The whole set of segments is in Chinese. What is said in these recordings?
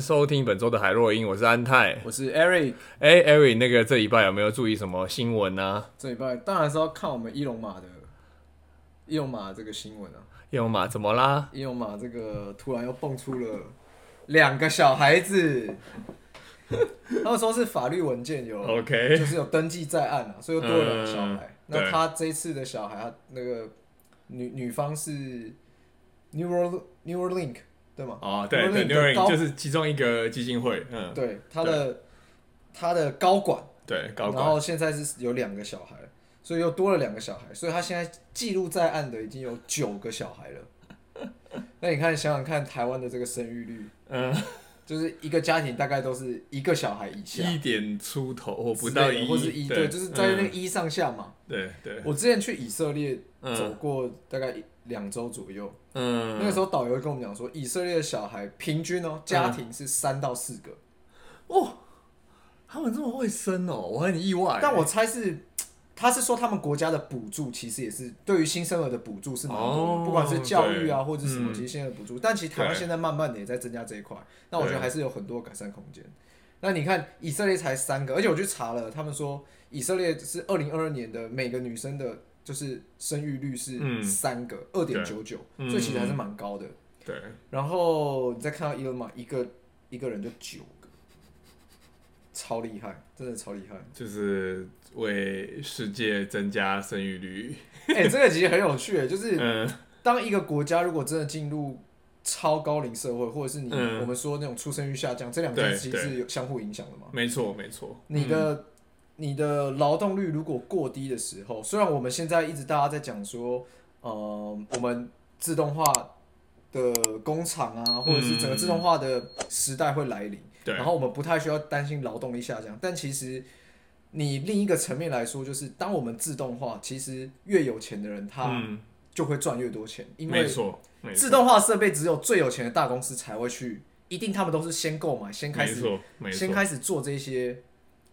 收听本周的海洛因，我是安泰，我是 Eric。哎，Eric，那个这礼拜有没有注意什么新闻呢？这礼拜当然是要看我们伊隆马的伊隆马这个新闻啊。伊隆马怎么啦？伊隆马这个突然又蹦出了两个小孩子，他们说是法律文件有，OK，就是有登记在案啊，所以又多了两个小孩。嗯、那他这一次的小孩，他那个女女方是 Neuro Neuralink。对吗？哦，对对，Neuralink 就是其中一个基金会，嗯，对，他的他的高管，对高管，然后现在是有两个小孩，所以又多了两个小孩，所以他现在记录在案的已经有九个小孩了。那你看，想想看，台湾的这个生育率，嗯，就是一个家庭大概都是一个小孩以下，一点出头或不到一，或是一对，就是在那个一上下嘛。对对。我之前去以色列走过，大概。两周左右，嗯，那个时候导游跟我们讲说，以色列的小孩平均哦，家庭是三到四个，哦，他们这么会生哦，我很意外。但我猜是，他是说他们国家的补助其实也是对于新生儿的补助是蛮多的，不管是教育啊或者什么，其实现在补助。但其实台湾现在慢慢的也在增加这一块，那我觉得还是有很多改善空间。那你看以色列才三个，而且我去查了，他们说以色列是二零二二年的每个女生的。就是生育率是三个二点九九，所以其实还是蛮高的。对，然后你再看到伊隆马一个一个人就九个，超厉害，真的超厉害。就是为世界增加生育率。哎、欸，这个其实很有趣，就是当一个国家如果真的进入超高龄社会，或者是你我们说那种出生率下降，这两件事其实是有相互影响的嘛？没错，没错。你的。你的劳动率如果过低的时候，虽然我们现在一直大家在讲说，呃，我们自动化的工厂啊，或者是整个自动化的时代会来临，对，然后我们不太需要担心劳动力下降。但其实你另一个层面来说，就是当我们自动化，其实越有钱的人他就会赚越多钱，因为自动化设备只有最有钱的大公司才会去，一定他们都是先购买，先开始，先开始做这些。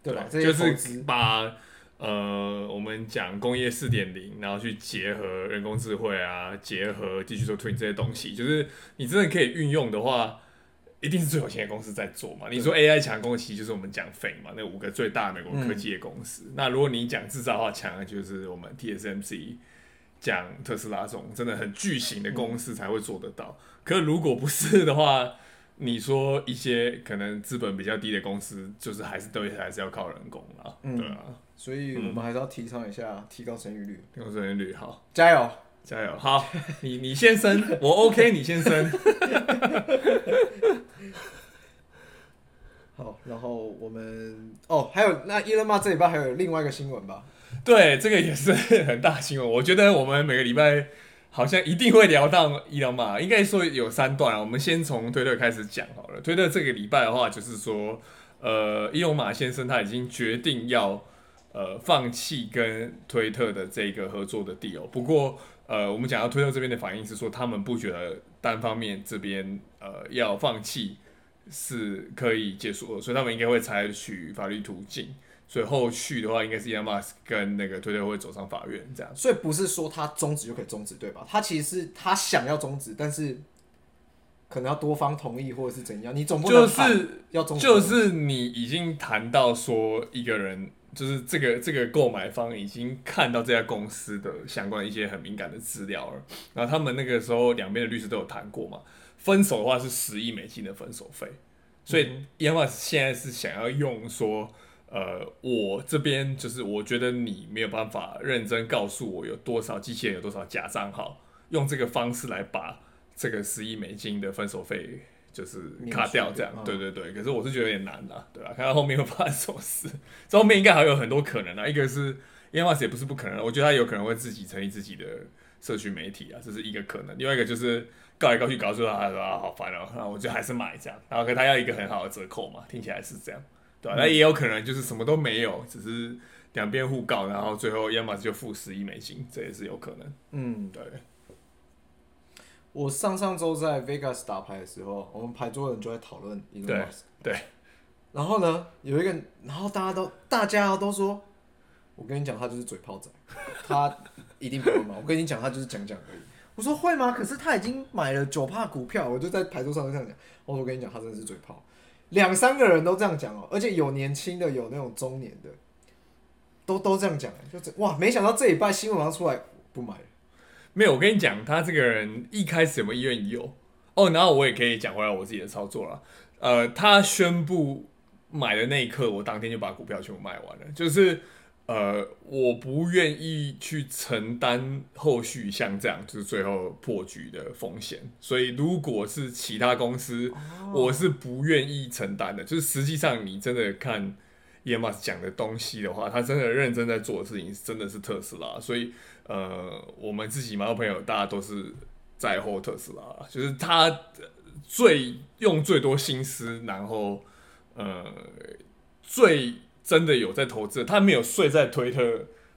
对吧？就是把呃，我们讲工业四点零，然后去结合人工智慧啊，结合 digital twin 这些东西，就是你真的可以运用的话，一定是最有钱的公司在做嘛。你说 AI 强攻，其实就是我们讲 FAANG 嘛，那五个最大的美国科技的公司。嗯、那如果你讲制造的话强的，就是我们 TSMC，讲特斯拉这种真的很巨型的公司才会做得到。嗯、可如果不是的话，你说一些可能资本比较低的公司，就是还是对，还是要靠人工啦，嗯、对啊，所以我们还是要提倡一下，提高生育率，提高生育率，好，加油，加油，好，你你先生，我 OK，你先生，好，然后我们哦，还有那伊人妈这礼拜还有另外一个新闻吧？对，这个也是很大新闻，我觉得我们每个礼拜。好像一定会聊到伊隆马，应该说有三段，我们先从推特开始讲好了。推特这个礼拜的话，就是说，呃，伊隆马先生他已经决定要呃放弃跟推特的这个合作的 deal。不过，呃，我们讲到推特这边的反应是说，他们不觉得单方面这边呃要放弃是可以结束，所以他们应该会采取法律途径。所以后续的话，应该是 Elon Musk 跟那个推特会走上法院这样。所以不是说他终止就可以终止，对吧？他其实是他想要终止，但是可能要多方同意或者是怎样。你总不能就是要终止，就是你已经谈到说一个人，就是这个这个购买方已经看到这家公司的相关一些很敏感的资料了。然后他们那个时候两边的律师都有谈过嘛。分手的话是十亿美金的分手费。所以 Elon Musk 现在是想要用说。呃，我这边就是我觉得你没有办法认真告诉我有多少机器人有多少假账号，用这个方式来把这个十亿美金的分手费就是卡掉，这样，对对对。可是我是觉得有点难的，对吧？看到后面会发生什么事，这后面应该还有很多可能啊。一个是 Elon Musk 也不是不可能，我觉得他有可能会自己成立自己的社区媒体啊，这是一个可能。另外一个就是告来告去，告诉他他说啊好烦哦，那我觉得还是买这样，然后可他要一个很好的折扣嘛，听起来是这样。对，那也有可能就是什么都没有，只是两边互告，然后最后亚马逊就付十亿美金，这也是有可能。嗯，对。我上上周在 Vegas 打牌的时候，我们牌桌的人就在讨论 Elon Musk。对。然后呢，有一个，然后大家都大家都说，我跟你讲，他就是嘴炮仔，他一定不会嘛。我跟你讲，他就是讲讲而已。我说会吗？可是他已经买了九帕股票，我就在牌桌上就这样讲。我说我跟你讲，他真的是嘴炮，两三个人都这样讲哦，而且有年轻的，有那种中年的，都都这样讲，就哇，没想到这礼拜新闻上出来不买了。没有，我跟你讲，他这个人一开始有没有意愿有哦，然后我也可以讲回来我自己的操作了。呃，他宣布买的那一刻，我当天就把股票全部卖完了，就是。呃，我不愿意去承担后续像这样，就是最后破局的风险。所以，如果是其他公司，我是不愿意承担的。就是实际上，你真的看 Musk 讲的东西的话，他真的认真在做的事情，真的是特斯拉。所以，呃，我们自己蛮多朋友，大家都是在乎特斯拉，就是他最用最多心思，然后呃最。真的有在投资，他没有睡在推特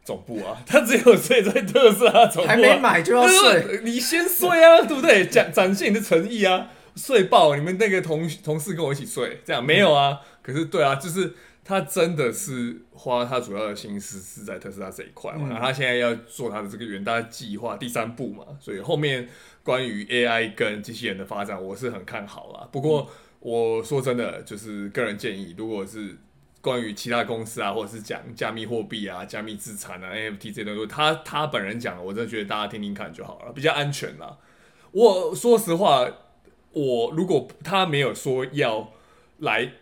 总部啊，他只有睡在特斯拉总部啊，还没买就要睡，你先睡啊，对不对？展展现你的诚意啊，睡爆！你们那个同同事跟我一起睡，这样没有啊？可是对啊，就是他真的是花他主要的心思是在特斯拉这一块嘛，然后他现在要做他的这个远大计划第三步嘛，所以后面关于 AI 跟机器人的发展，我是很看好啦。不过我说真的，就是个人建议，如果是关于其他公司啊，或者是讲加密货币啊、加密资产啊、NFT 这些东西，他他本人讲，我真的觉得大家听听看就好了，比较安全啦。我说实话，我如果他没有说要来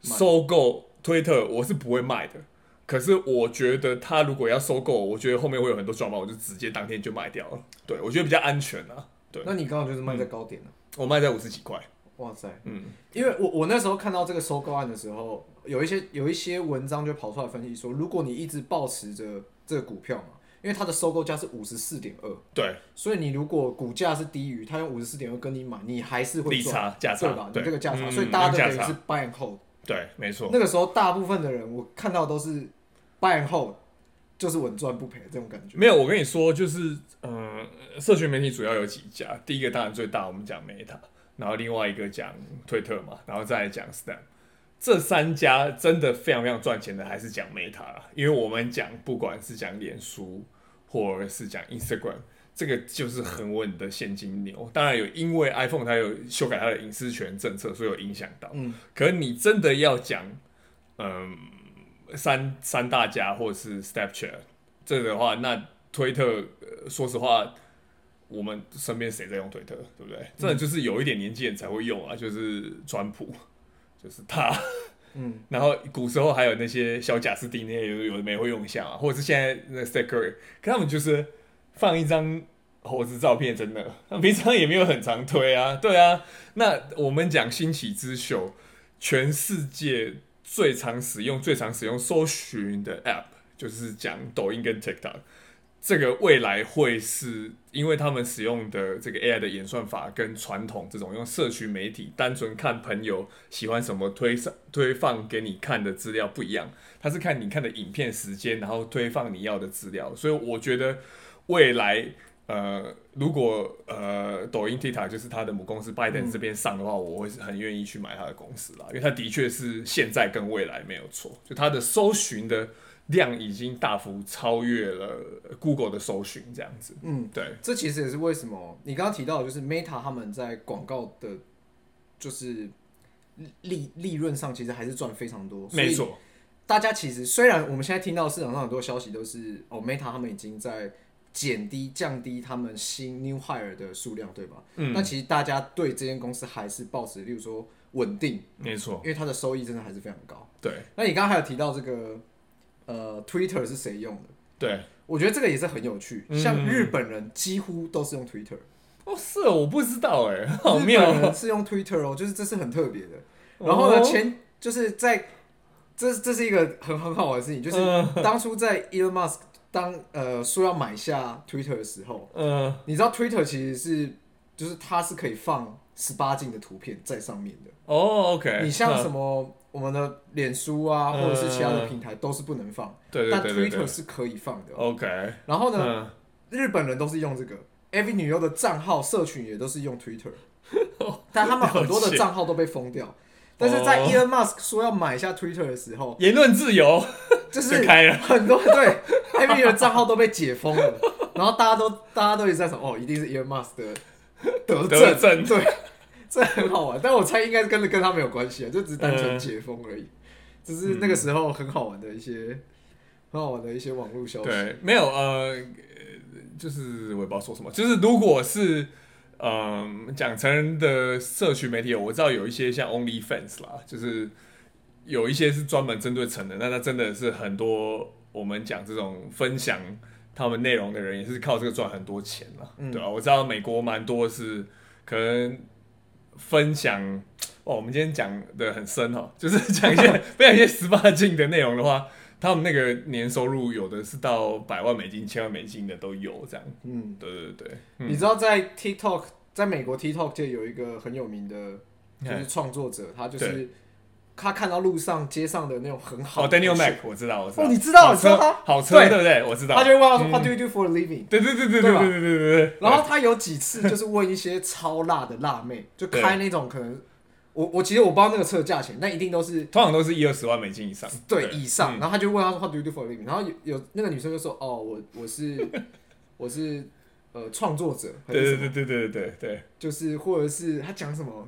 收购推特，我是不会卖的。可是我觉得他如果要收购，我觉得后面会有很多状况，我就直接当天就卖掉了。对，我觉得比较安全啊。对，那你刚好就是卖在高点了，嗯，我卖在五十几块。哇塞，嗯，因为我我那时候看到这个收购案的时候，有一些有一些文章就跑出来分析说，如果你一直保持着这个股票嘛，因为它的收购价是五十四点二，对，所以你如果股价是低于，它用五十四点二跟你买，你还是会赚价差吧？对你这个价差，嗯、所以大家都等于是 buy and hold，对，没错。那个时候大部分的人我看到都是 buy and hold，就是稳赚不赔这种感觉。没有，我跟你说，就是嗯、呃，社群媒体主要有几家，第一个当然最大，我们讲 Meta。然后另外一个讲推特嘛，然后再讲 Snap，这三家真的非常非常赚钱的，还是讲 Meta 啦，因为我们讲不管是讲脸书或者是讲 Instagram，这个就是很稳的现金流。当然有因为 iPhone 它有修改它的隐私权政策，所以有影响到。嗯，可是你真的要讲，嗯，三三大家或者是 Snapchat 这个的话，那推特，呃，说实话。我们身边谁在用推特，对不对？真的就是有一点年纪人才会用啊，就是川普，就是他。嗯，然后古时候还有那些小贾斯汀那些有有的没会用一下啊，或者是现在那 Curry，可他们就是放一张猴子照片，真的，他平常也没有很常推啊，对啊。那我们讲兴起之秀，全世界最常使用、最常使用搜寻的 App，就是讲抖音跟 TikTok。这个未来会是因为他们使用的这个 AI 的演算法跟传统这种用社群媒体单纯看朋友喜欢什么推上推放给你看的资料不一样，它是看你看的影片时间，然后推放你要的资料。所以我觉得未来呃，如果呃抖音 TikTok 就是他的母公司 ByteDance 这边上的话，我会是很愿意去买他的公司啦，因为他的确是现在跟未来没有错，就他的搜寻的。量已经大幅超越了 Google 的搜寻，这样子。嗯，对，这其实也是为什么你刚刚提到，就是 Meta 他们在广告的，就是利利润上其实还是赚非常多。没错，大家其实虽然我们现在听到市场上很多消息都是哦，Meta 他们已经在减低降低他们新 New Hire 的数量，对吧？嗯，那其实大家对这间公司还是抱持，例如说稳定，没错，因为它的收益真的还是非常高。对，那你刚刚还有提到这个。呃，Twitter 是谁用的？对，我觉得这个也是很有趣。嗯、像日本人几乎都是用 Twitter。哦，是哦，我不知道哎，好妙。日本人是用 Twitter 哦，就是这是很特别的。然后呢，哦、前就是在这这是一个很很好玩的事情，就是当初在 Elon Musk 当呃说要买下 Twitter 的时候，嗯，你知道 Twitter 其实是就是它是可以放十八禁的图片在上面的。哦，OK。你像什么？我们的脸书啊，或者是其他的平台都是不能放，对对对对对，但 Twitter 是可以放的。OK，然后呢，嗯、日本人都是用这个，AV 女优的账号社群也都是用 Twitter，但他们很多的账号都被封掉。但是在 Elon Musk 说要买下 Twitter 的时候，言论自由。就是 很多对 AV 女的账号都被解封了。然后大家都大家都一直在说，哦，一定是 Elon Musk 的 得得证，对，这很好玩。但我猜应该是跟跟他没有关系啊，就只是单纯解封而已。只是那个时候很好玩的一些很好玩的一些网络消息。对，没有呃，就是我也不知道说什么。就是如果是嗯讲成人的社群媒体，我知道有一些像 OnlyFans 啦，就是有一些是专门针对成人，那他真的是很多我们讲这种分享他们内容的人也是靠这个赚很多钱了，嗯、对啊，我知道美国蛮多是可能分享。哦，我们今天讲的很深哦，就是讲一些 分享一些十八禁的内容的话，他们那个年收入有的是到百万美金、千万美金的都有这样。嗯，对对对。嗯、你知道在 TikTok，在美国 TikTok 界有一个很有名的，就是创作者，他就是他看到路上街上的那种很好。哦，Daniel Mac，我知道，我知道。哦，你知道，好车，好车，对不对？我知道。他就会问他说：“What do you do for a living？” 对对对对对对对对对。然后他有几次 就是问一些超辣的辣妹，就开那种可能。我我其实我不知道那个车的价钱，但一定都是通常都是一二十万美金以上，对，以上。然后他就问他说：“What do you do for a living？” 然后有有那个女生就说：“哦，我我是 我是呃创作者。”对对对对对对对，就是或者是他讲什么，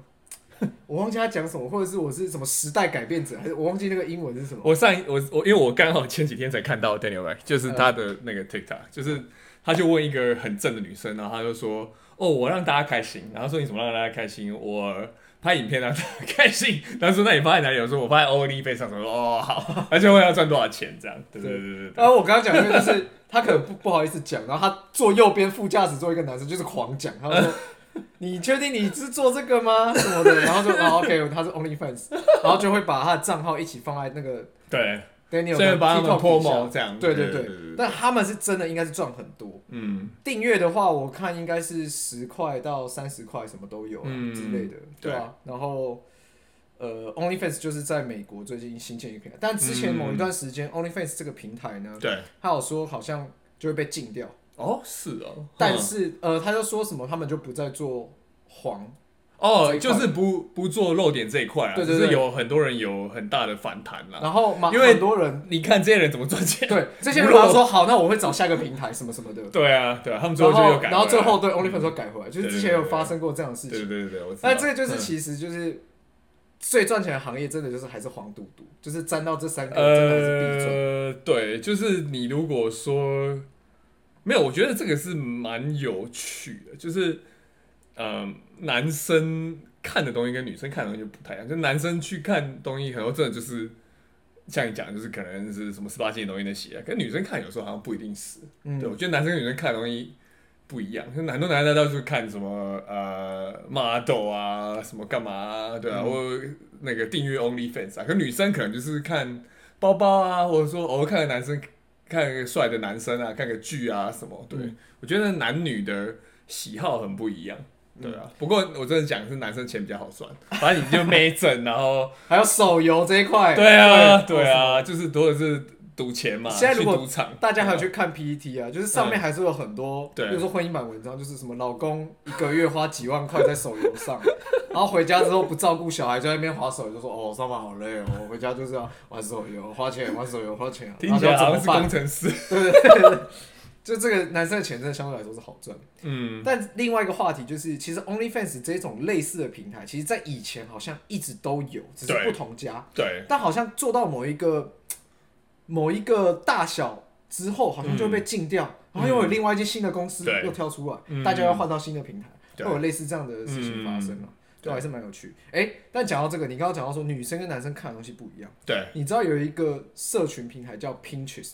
我忘记他讲什么，或者是我是什么时代改变者，还是我忘记那个英文是什么。我上我我因为我刚好前几天才看到 Daniel 就是他的那个 TikTok，就是他就问一个很正的女生，然后他就说：“哦，我让大家开心。”然后说：“你怎么让大家开心？”我。拍影片让他开心，他说：“那你发在哪里？”我说：“我发在 OnlyFans 上。”说：“哦，好。”而且问要赚多少钱？这样，对对对对，对。然后我刚刚讲的就是 他可能不不好意思讲，然后他坐右边副驾驶座一个男生就是狂讲，他说：“ 你确定你是做这个吗？什么的？”然后就啊 OK，他是 OnlyFans，然后就会把他的账号一起放在那个对。对，你有把他们 promo 这样，对对对，但他们是真的应该是赚很多。嗯，订阅的话，我看应该是十块到三十块，什么都有啊之类的，对啊。然后，呃，OnlyFans 就是在美国最近新建一个平台，但之前某一段时间，OnlyFans 这个平台呢，对，他有说好像就会被禁掉。哦，是哦。但是，呃，他就说什么，他们就不再做黄。哦，就是不不做漏点这一块啊，对对对，就是有很多人有很大的反弹啦。然后，因为很多人，你看这些人怎么赚钱？对，这些人他说好，那我会找下一个平台什么什么的。对啊，对啊，他们最后就又改，然后最后对 OnlyFans 又改回来，就是之前有发生过这样的事情。对对对，我知道。但这就是其实就是最赚钱的行业，真的就是还是黄赌毒，就是沾到这三个真的还是必赚。呃，对，就是你如果说没有，我觉得这个是蛮有趣的，就是。嗯，男生看的东西跟女生看的东西就不太一样。就男生去看东西，很多真的就是像你讲，就是可能是什么十八禁的东西那些。跟女生看有时候好像不一定是。嗯，对，我觉得男生跟女生看的东西不一样。就很多男生到处看什么呃 model 啊，什么干嘛啊，对啊，或、嗯、那个订阅 OnlyFans 啊。可女生可能就是看包包啊，或者说偶尔看个男生看个帅的男生啊，看个剧啊什么。对、嗯、我觉得男女的喜好很不一样。对啊，不过我真的讲是男生钱比较好赚，反正你就没整，然后还有手游这一块。对啊，对啊，就是多的是赌钱嘛。现在如果大家还有去看 PPT 啊，就是上面还是有很多，比如说婚姻版文章，就是什么老公一个月花几万块在手游上，然后回家之后不照顾小孩，在那边划手游，就说哦上班好累哦，我回家就是要玩手游，花钱玩手游花钱，听起来好像是工程师。对对对。就这个男生的钱真的相对来说是好赚，嗯，但另外一个话题就是，其实 OnlyFans 这种类似的平台，其实，在以前好像一直都有，只是不同家，对，但好像做到某一个某一个大小之后，好像就会被禁掉，然后又有另外一间新的公司又跳出来，大家要换到新的平台，会有类似这样的事情发生嘛？对，还是蛮有趣。哎，但讲到这个，你刚刚讲到说女生跟男生看的东西不一样，对，你知道有一个社群平台叫 Pinterest。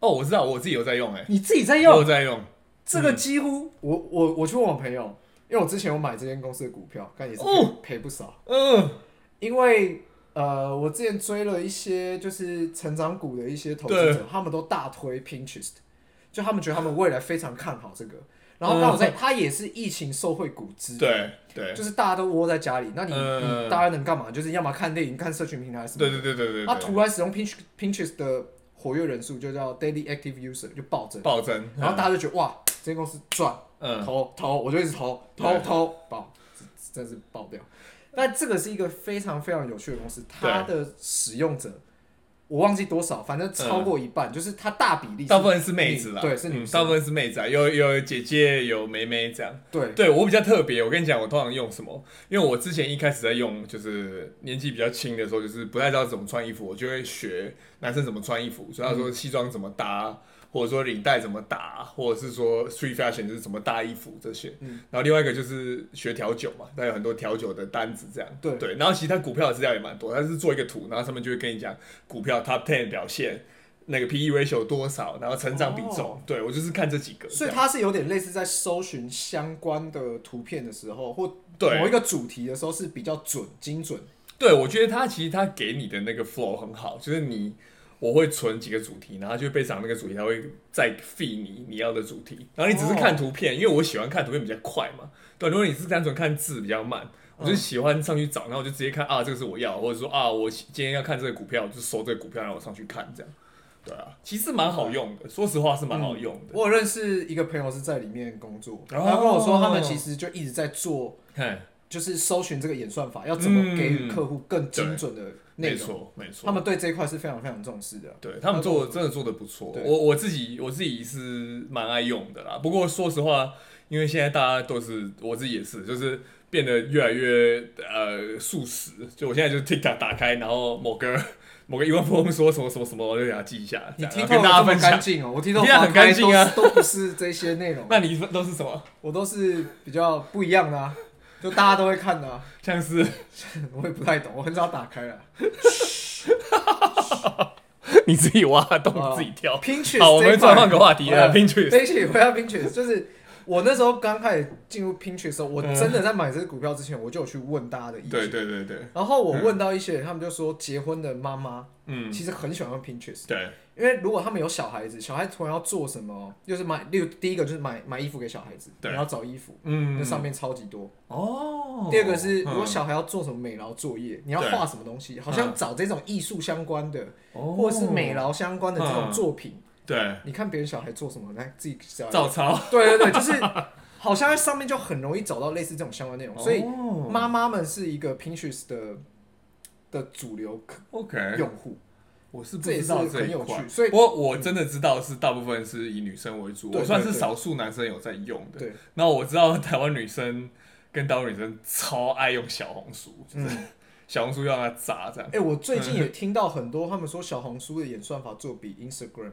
哦，我知道，我自己有在用哎。你自己在用？我在用。这个几乎，我我我去问我朋友，因为我之前有买这间公司的股票，但也是赔赔不少。嗯。因为呃，我之前追了一些就是成长股的一些投资者，他们都大推 Pinterest，就他们觉得他们未来非常看好这个。然后刚好在，它也是疫情受惠股之对对，就是大家都窝在家里，那你你大家能干嘛？就是要么看电影、看社群平台什么。对对对对对。他突然使用 Pinterest Pinterest 的。活跃人数就叫 daily active user 就暴增，暴增，然后大家就觉得哇，这间公司赚，嗯，投投，我就一直投投投爆，真是爆掉。但这个是一个非常非常有趣的公司，它的使用者我忘记多少，反正超过一半，嗯、就是它大比例，大部分是妹子啦，对，是女生、嗯，大部分是妹子啊，有有姐姐，有妹妹这样。对，对我比较特别，我跟你讲，我通常用什么？因为我之前一开始在用，就是年纪比较轻的时候，就是不太知道怎么穿衣服，我就会学男生怎么穿衣服，所以他说西装怎么搭。嗯或者说领带怎么打，或者是说 street fashion 就是怎么搭衣服这些。嗯，然后另外一个就是学调酒嘛，那有很多调酒的单子这样。对对，然后其实他股票的资料也蛮多，他是做一个图，然后上面就会跟你讲股票 top ten 表现，那个 PE ratio 多少，然后成长比重。哦、对我就是看这几个。所以它是有点类似在搜寻相关的图片的时候，或某一个主题的时候是比较准精准。对，我觉得它其实它给你的那个 flow 很好，就是你。我会存几个主题，然后就背上那个主题，它会再 feed 你你要的主题。然后你只是看图片，因为我喜欢看图片比较快嘛。对，如果你是单纯看字比较慢，我就喜欢上去找，然后我就直接看啊，这个是我要，或者说啊，我今天要看这个股票，我就搜这个股票，然后我上去看这样。对啊，其实蛮好用的，说实话是蛮好用的。我有认识一个朋友是在里面工作，然后他跟我说他们其实就一直在做，就是搜寻这个演算法要怎么给予客户更精准的。没错，没错，他们对这一块是非常非常重视的。对，他们做的真的做的不错，我我自己我自己是蛮爱用的啦。不过说实话，因为现在大家都是我自己也是，就是变得越来越呃速食。就我现在就是 TikTok 打开，然后某个 某个亿万富翁说什么什么什么，我就给他记一下。你听跟大家分享干净哦，我听到很干净啊，都不是这些内容。那你都是什么？我都是比较不一样的啊。就大家都会看的、啊，像是 我也不太懂，我很少打开了。你自己挖洞自己跳。Pinterest 好，我们转换个话题了。Pinterest，对不起，回到 Pinterest，就是我那时候刚开始进入 Pinterest 的时候，我真的在买这个股票之前，我就有去问大家的意见。对对对对。然后我问到一些人，他们就说结婚的妈妈，嗯，其实很喜欢用 Pinterest。对。因为如果他们有小孩子，小孩子突然要做什么，就是买，例如第一个就是买买衣服给小孩子，你要找衣服，嗯，那上面超级多。哦。第二个是如果小孩要做什么美劳作业，你要画什么东西，好像找这种艺术相关的，或者是美劳相关的这种作品，对，你看别人小孩做什么，来自己照抄。对对对，就是好像在上面就很容易找到类似这种相关内容，所以妈妈们是一个 Pinterest 的的主流 OK 用户。我是不知道这一块，所以不过我真的知道是大部分是以女生为主，我算是少数男生有在用的。对，那我知道台湾女生跟大陆女生超爱用小红书，就是 小红书要它砸这样。哎，我最近 也听到很多他们说小红书的演算法做比 Instagram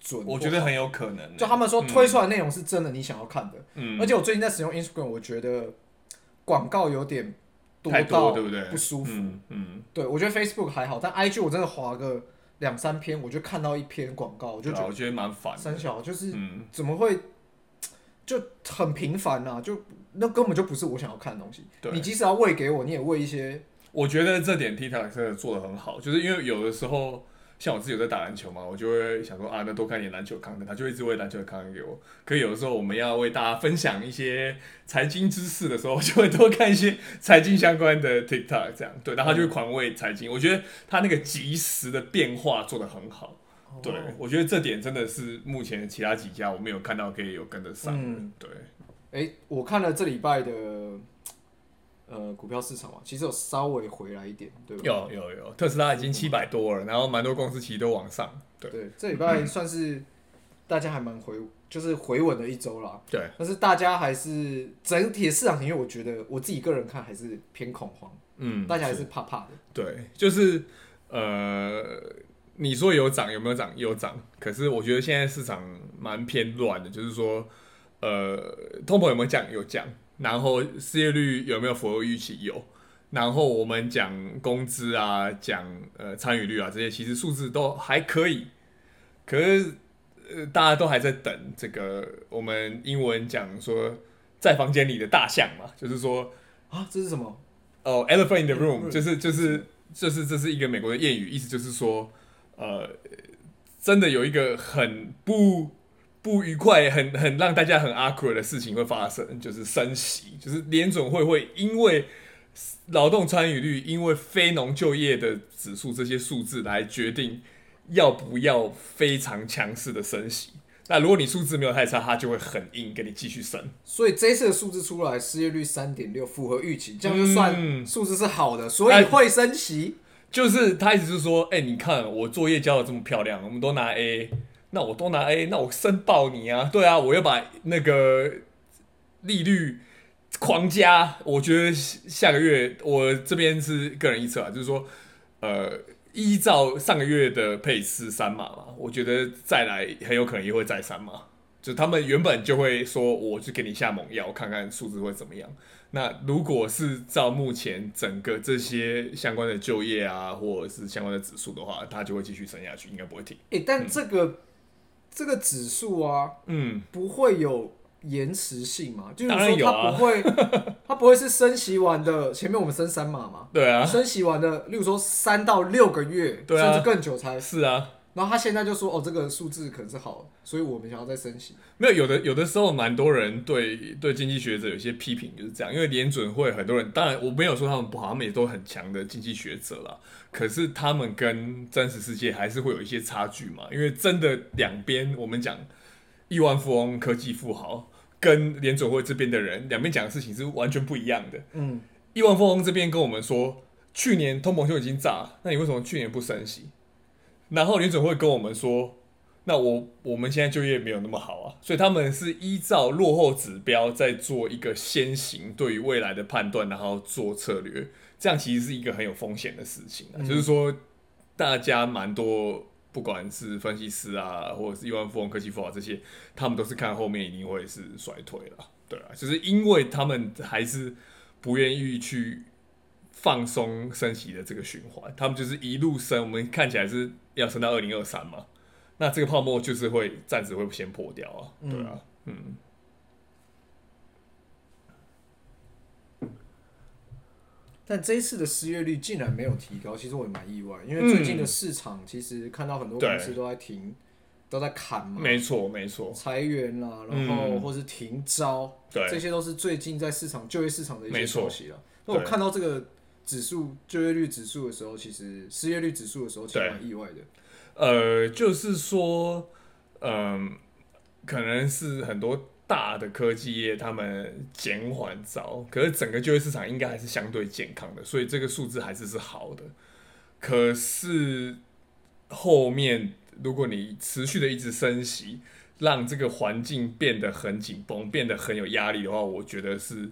准，我觉得很有可能。就他们说推出来内容是真的你想要看的，嗯，而且我最近在使用 Instagram，我觉得广告有点。太多对不对？不舒服。嗯，对，我觉得 Facebook 还好，但 IG 我真的滑个两三篇，我就看到一篇广告，我就觉得我觉得蛮烦。三小就是怎么会就很频繁啊？就那根本就不是我想要看的东西。你即使要喂给我，你也喂一些。我觉得这点 TikTok 真的做得很好，就是因为有的时候。像我自己有在打篮球嘛，我就会想说啊，那多看点篮球 content，他就一直喂篮球的 content 给我。可有的时候我们要为大家分享一些财经知识的时候，就会多看一些财经相关的 TikTok，这样对，然后他就会狂喂财经。我觉得他那个及时的变化做得很好，对，我觉得这点真的是目前其他几家我没有看到可以有跟得上。嗯，对。哎，我看了这礼拜的。呃，股票市场嘛，其实有稍微回来一点，对吧？有有有，特斯拉已经七百多了，然后蛮多公司其实都往上。对，对，这礼拜算是大家还蛮回，就是回稳的一周啦。对，但是大家还是整体的市场，因为我觉得我自己个人看还是偏恐慌。嗯，大家还是怕怕的。对，就是呃，你说有涨有没有涨？有涨，可是我觉得现在市场蛮偏乱的，就是说，呃，通膨有没有降？有降。然后失业率有没有符合预期？有。然后我们讲工资啊，讲呃参与率啊，这些其实数字都还可以。可是呃大家都还在等这个，我们英文讲说在房间里的大象嘛，就是说啊这是什么？哦，elephant in the room，就是就是就是这是一个美国的谚语，意思就是说呃真的有一个很不。不愉快，很很让大家很 awkward 的事情会发生，就是升息，就是联准会会因为劳动参与率，因为非农就业的指数这些数字来决定要不要非常强势的升息。那如果你数字没有太差，它就会很硬，给你继续升。所以这一次的数字出来，失业率三点六，符合预期，这样就算数字是好的，所以会升息。就是他意思是说，哎、欸，你看我作业交的这么漂亮，我们都拿 A，那我都拿 A，那我申报你啊，对啊，我要把那个利率狂加。我觉得下个月我这边是个人预测啊，就是说，呃，依照上个月的配置三码嘛，我觉得再来很有可能也会再三码。就他们原本就会说，我去给你下猛药，看看数字会怎么样。那如果是照目前整个这些相关的就业啊，或者是相关的指数的话，它就会继续升下去，应该不会停。哎、欸，但这个、嗯、这个指数啊，嗯，不会有延迟性嘛？就是说它不会，啊、它不会是升息完的前面我们升三码嘛？对啊，升息完的，例如说三到六个月，甚至更久才是啊。然后他现在就说：“哦，这个数字可能是好，所以我们想要再升息。”没有，有的有的时候，蛮多人对对经济学者有些批评就是这样，因为联准会很多人，当然我没有说他们不好，他们也都很强的经济学者啦。可是他们跟真实世界还是会有一些差距嘛，因为真的两边，我们讲亿万富翁、科技富豪跟联准会这边的人，两边讲的事情是完全不一样的。嗯，亿万富翁这边跟我们说，去年通膨就已经炸，那你为什么去年不升息？然后联准会跟我们说，那我我们现在就业没有那么好啊，所以他们是依照落后指标在做一个先行对于未来的判断，然后做策略，这样其实是一个很有风险的事情啊。嗯、就是说，大家蛮多，不管是分析师啊，或者是亿万富翁、科技富豪这些，他们都是看后面一定会是衰退了，对啊，就是因为他们还是不愿意去。放松升息的这个循环，他们就是一路升，我们看起来是要升到二零二三嘛，那这个泡沫就是会暂时会先破掉啊，对啊，嗯。但这一次的失业率竟然没有提高，其实我也蛮意外，因为最近的市场其实看到很多公司都在停，嗯、都在砍嘛，没错没错，裁员啦，然后或是停招，对、嗯，这些都是最近在市场就业市场的一些消息了。那我看到这个。指数就业率指数的时候，其实失业率指数的时候，其实蛮意外的。呃，就是说，嗯、呃，可能是很多大的科技业他们减缓招，可是整个就业市场应该还是相对健康的，所以这个数字还是是好的。可是后面如果你持续的一直升息，让这个环境变得很紧绷，变得很有压力的话，我觉得是。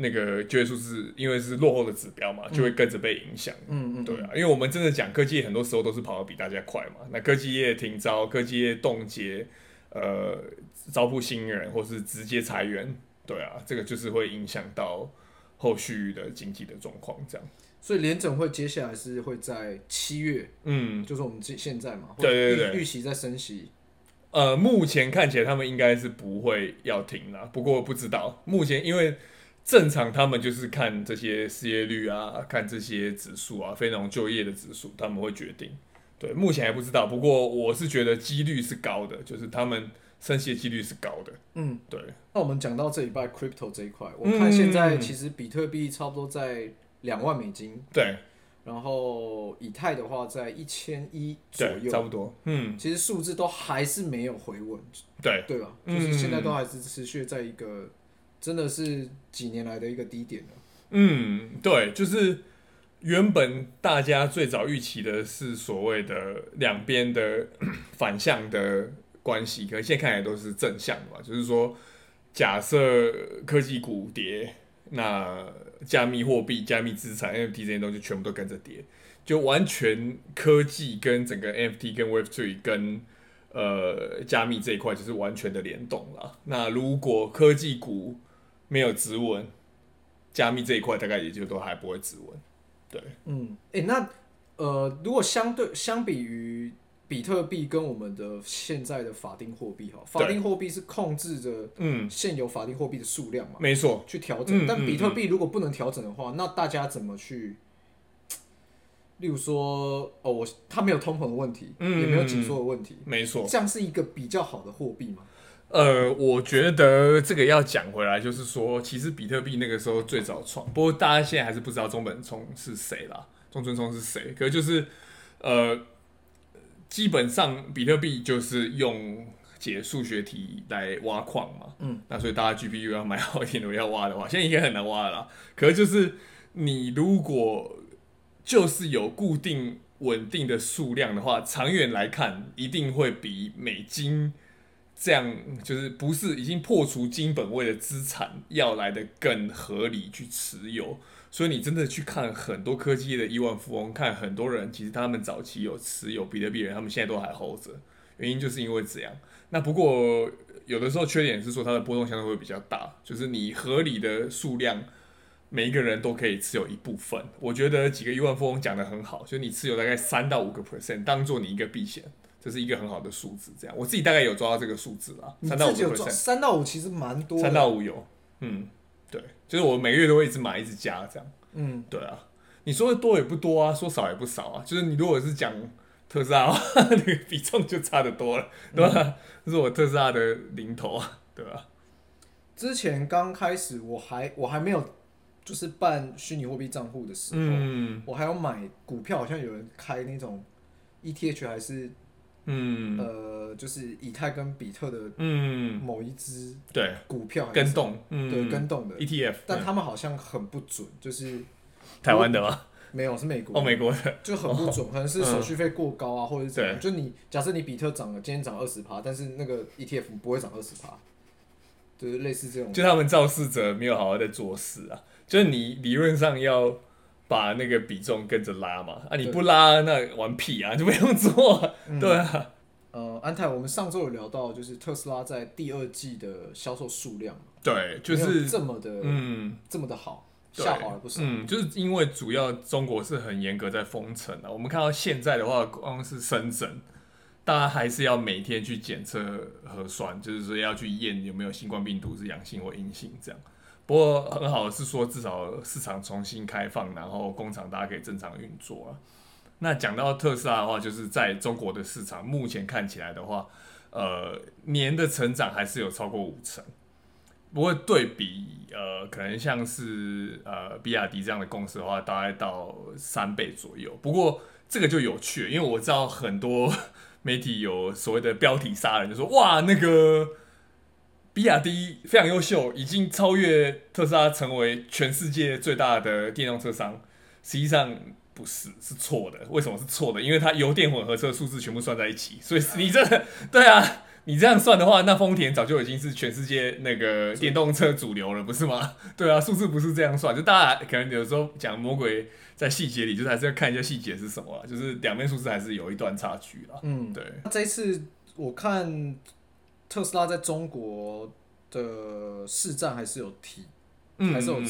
那个就业数字，因为是落后的指标嘛，就会跟着被影响。嗯嗯，对啊，因为我们真的讲科技业，很多时候都是跑得比大家快嘛。那科技业停招，科技业冻结，呃，招募新人，或是直接裁员，对啊，这个就是会影响到后续的经济的状况。这样，所以联准会接下来是会在七月，嗯，就是我们现现在嘛，对对对，预期在升息。呃，目前看起来他们应该是不会要停了，不过不知道目前因为。正常，他们就是看这些失业率啊，看这些指数啊，非农就业的指数，他们会决定。对，目前还不知道，不过我是觉得几率是高的，就是他们升息的几率是高的。嗯，对。那我们讲到这礼拜 crypto 这一块，我看现在其实比特币差不多在两万美金。对。然后以太的话在一千一左右，差不多。嗯。其实数字都还是没有回稳。对。对吧？就是现在都还是持续在一个。真的是几年来的一个低点了。嗯，对，就是原本大家最早预期的是所谓的两边的反向的关系，可现在看来都是正向的嘛。就是说，假设科技股跌，那加密货币、加密资产 NFT 这些东西全部都跟着跌，就完全科技跟整个 NFT 跟 Web3 跟呃加密这一块就是完全的联动了。那如果科技股没有指纹，加密这一块大概也就都还不会指纹，对，嗯，哎、欸，那呃，如果相对相比于比特币跟我们的现在的法定货币哈，法定货币是控制着嗯。现有法定货币的数量嘛，没错，去调整，嗯、但比特币如果不能调整的话，嗯、那大家怎么去？例如说，哦，我它没有通膨的问题，嗯、也没有紧缩的问题，没错，这样是一个比较好的货币吗？呃，我觉得这个要讲回来，就是说，其实比特币那个时候最早创，不过大家现在还是不知道中本聪是谁啦，中村聪是谁？可是就是，呃，基本上比特币就是用解数学题来挖矿嘛，嗯，那所以大家 GPU 要买好一点的要挖的话，现在应该很难挖了啦。可是就是你如果就是有固定稳定的数量的话，长远来看一定会比美金这样就是不是已经破除金本位的资产要来的更合理去持有。所以你真的去看很多科技业的亿万富翁，看很多人其实他们早期有持有比特币人，他们现在都还 hold 着，原因就是因为这样。那不过有的时候缺点是说它的波动相对会比较大，就是你合理的数量。每一个人都可以持有一部分，我觉得几个亿万富翁讲得很好，就是你持有大概三到五个 percent，当做你一个避险，这是一个很好的数字。这样，我自己大概有抓到这个数字啦，三到五三到五其实蛮多，三到五有，嗯，对，就是我每个月都会一直买一直加这样，嗯，对啊，你说的多也不多啊，说少也不少啊，就是你如果是讲特斯拉 那个比重就差得多了，对吧？嗯，这是我特斯拉的零头啊，对吧？之前刚开始我还我还没有。就是办虚拟货币账户的时候，嗯，我还要买股票，好像有人开那种 ETH 还是，嗯，呃，就是以太跟比特的，嗯，某一只对。股票跟动，对跟动的。ETF，但他们好像很不准，就是台湾的吗？没有，是美国哦，美国的。就很不准，可能是手续费过高啊，或者是怎样。就你假设你比特涨了，今天涨二十趴，但是那个 ETF 不会涨二十趴，就是类似这种，就他们肇事者没有好好在做事啊。就是你理论上要把那个比重跟着拉嘛，啊你不拉那玩屁啊，就不用做，嗯、对啊。呃，安泰，我们上周有聊到，就是特斯拉在第二季的销售数量，对，就是这么的，嗯，这么的好，下滑了不少。嗯，就是因为主要中国是很严格在封城啊。我们看到现在的话，光是深圳，大家还是要每天去检测核酸，就是说要去验有没有新冠病毒是阳性或阴性这样。不过很好是说，至少市场重新开放，然后工厂大家可以正常运作啊。那讲到特斯拉的话，就是在中国的市场，目前看起来的话，呃，年的成长还是有超过五成。不过对比呃，可能像是呃比亚迪这样的公司的话，大概到三倍左右。不过这个就有趣，因为我知道很多媒体有所谓的标题杀人，就说哇那个。比亚迪非常优秀，已经超越特斯拉，成为全世界最大的电动车商。实际上不是，是错的。为什么是错的？因为它油电混合车数字全部算在一起，所以你这对啊，你这样算的话，那丰田早就已经是全世界那个电动车主流了，不是吗？对啊，数字不是这样算，就大家可能有时候讲魔鬼在细节里，就是还是要看一下细节是什么，就是两边数字还是有一段差距了。嗯，对。这一次我看。特斯拉在中国的市占还是有提，嗯、还是有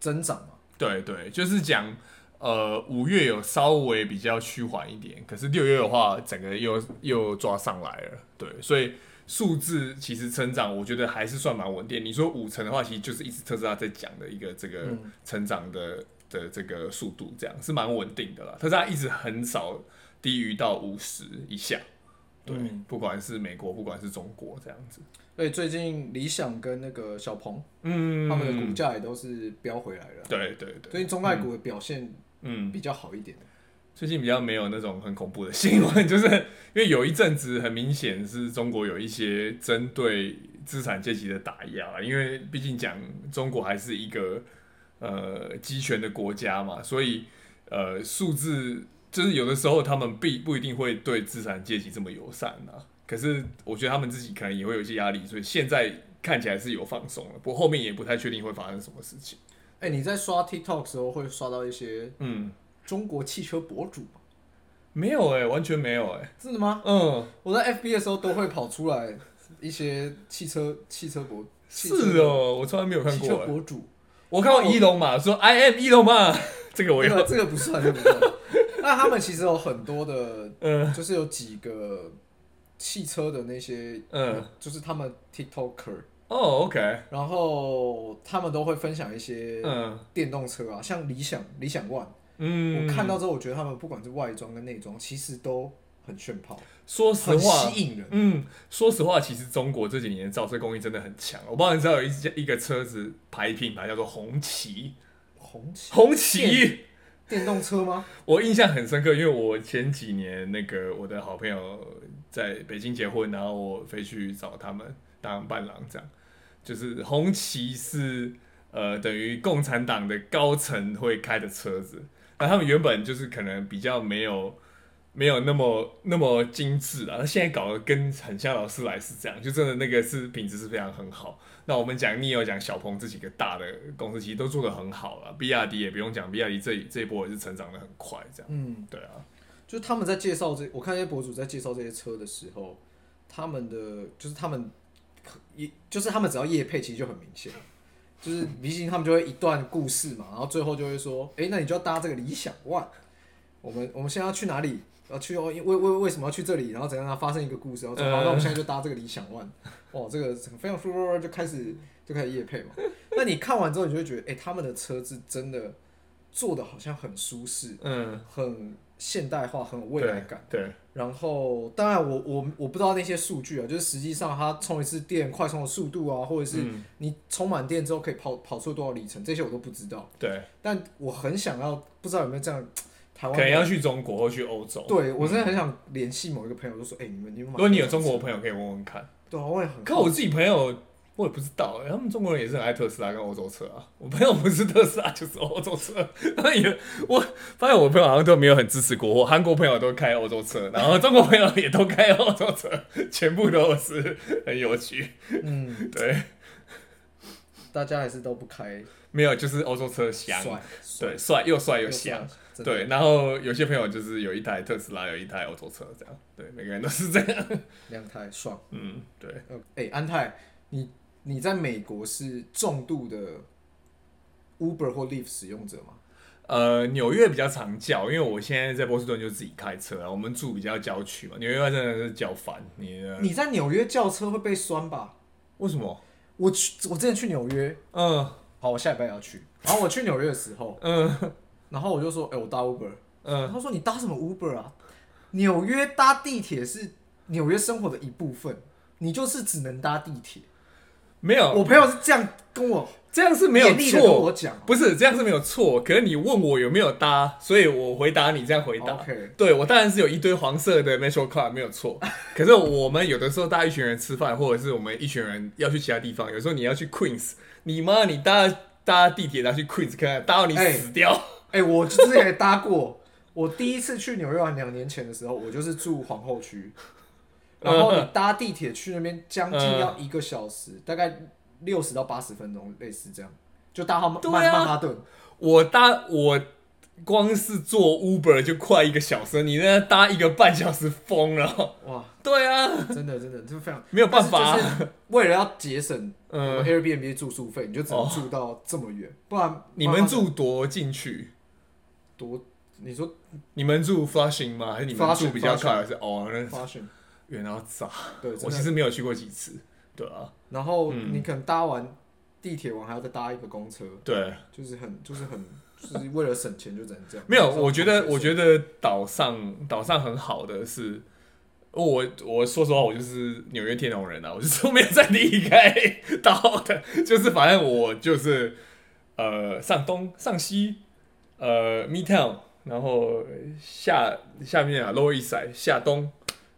增长嘛？对对，就是讲，呃，五月有稍微比较趋缓一点，可是六月的话，整个又又抓上来了。对，所以数字其实成长，我觉得还是算蛮稳定。你说五成的话，其实就是一直特斯拉在讲的一个这个成长的、嗯、的这个速度，这样是蛮稳定的啦。特斯拉一直很少低于到五十以下。对，嗯、不管是美国，不管是中国，这样子。对，最近理想跟那个小鹏，嗯，他们的股价也都是飙回来了。对对对。最近中概股的表现，嗯，比较好一点、嗯。最近比较没有那种很恐怖的新闻，就是因为有一阵子很明显是中国有一些针对资产阶级的打压，因为毕竟讲中国还是一个呃集权的国家嘛，所以呃数字。就是有的时候他们必不一定会对资产阶级这么友善啊，可是我觉得他们自己可能也会有一些压力，所以现在看起来是有放松了，不过后面也不太确定会发生什么事情。哎、欸，你在刷 TikTok 的时候会刷到一些嗯中国汽车博主没有哎、欸，完全没有哎、欸，真的吗？嗯，我在 FB 的时候都会跑出来一些汽车汽车博，是哦，我从来没有看过、欸、汽车博主，我看过伊隆马说 I am 伊隆马，这个我有，这个不算，这个不算。那他们其实有很多的，嗯，就是有几个汽车的那些，嗯，就是他们 TikToker 哦，OK，然后他们都会分享一些，嗯，电动车啊，像理想、理想 ONE，嗯，我看到之后，我觉得他们不管是外装跟内装，其实都很炫炮，说实话，吸引人，嗯，说实话，其实中国这几年的造车工艺真的很强。我不知道你知道有一一个车子牌品牌叫做红旗，红旗，红旗。电动车吗？我印象很深刻，因为我前几年那个我的好朋友在北京结婚，然后我飞去找他们当伴郎，这样就是红旗是呃等于共产党的高层会开的车子，那他们原本就是可能比较没有没有那么那么精致啊，那现在搞得跟很像劳斯莱斯这样，就真的那个是品质是非常很好。那我们讲 neo 讲小鹏这几个大的公司，其实都做得很好了。比亚迪也不用讲，比亚迪这这一波也是成长的很快，这样。嗯，对啊，就是他们在介绍这，我看一些博主在介绍这些车的时候，他们的就是他们一就是他们只要业配，其实就很明显，就是毕竟他们就会一段故事嘛，然后最后就会说，哎、欸，那你就要搭这个理想 ONE，我们我们现在要去哪里？要去哦，为为为什么要去这里？然后怎样？它发生一个故事，然后说好，那我们现在就搭这个理想 ONE。哦，这个非常说就开始就开始夜配嘛。那你看完之后，你就会觉得，哎、欸，他们的车子真的做的好像很舒适，嗯，很现代化，很有未来感。对。对然后，当然我，我我我不知道那些数据啊，就是实际上它充一次电快充的速度啊，或者是你充满电之后可以跑跑出多少里程，这些我都不知道。对。但我很想要，不知道有没有这样。可能要去中国或去欧洲。对，我真的很想联系某一个朋友，就说：“哎、欸，你们你们如果你有中国的朋友，可以问问看。”对啊，我也很。可我自己朋友，我也不知道、欸，他们中国人也是很爱特斯拉跟欧洲车啊。我朋友不是特斯拉就是欧洲车，那也我发现我朋友好像都没有很支持国货，韩国朋友都开欧洲车，然后中国朋友也都开欧洲车，全部都是很有趣。嗯，对。大家还是都不开。没有，就是欧洲车香，帅，对，帅又帅又香。对，然后有些朋友就是有一台特斯拉，有一台欧洲车，这样，对，每个人都是这样，两台爽，嗯，对，哎，安泰，你你在美国是重度的 Uber 或 Lyft 使用者吗？呃，纽约比较常叫，因为我现在在波士顿就自己开车啊，我们住比较郊区嘛，纽约真的是叫烦你。你在纽约叫车会被酸吧？为什么？我去，我之前去纽约，嗯，好，我下礼拜要去，然后我去纽约的时候，嗯。然后我就说，哎、欸，我搭 Uber，嗯，他说你搭什么 Uber 啊？纽约搭地铁是纽约生活的一部分，你就是只能搭地铁。没有，我朋友是这样跟我，这样是没有错。我讲不是这样是没有错，可是你问我有没有搭，所以我回答你这样回答。对，我当然是有一堆黄色的 Metro Card 没有错，可是我们有的时候搭一群人吃饭，或者是我们一群人要去其他地方，有时候你要去 Queens，你妈你搭搭地铁拿去 Queens 看，看搭到你死掉。欸哎、欸，我之前也搭过。我第一次去纽约玩两年前的时候，我就是住皇后区，然后你搭地铁去那边将近要一个小时，嗯、大概六十到八十分钟，类似这样，就搭到曼曼哈顿。我搭我光是坐 Uber 就快一个小时，你那搭一个半小时疯了。哇，对啊，真的真的就非常 没有办法、啊，就是 为了要节省嗯 Airbnb 住宿费，你就只能住到这么远，哦、不然你们住多进去？多，你说你们住 Flushing 吗？还是你们住比较快还是哦？那 Flushing 远到炸。对，我其实没有去过几次。对啊。然后你可能搭完地铁完还要再搭一个公车。对。就是很就是很就是为了省钱就只能这样。没有，我觉得我觉得岛上岛上很好的是，我我说实话，我就是纽约天龙人啊，我就是没有再离开岛的，就是反正我就是呃上东上西。呃，Midtown，然后下下面啊，Lower East Side，下东，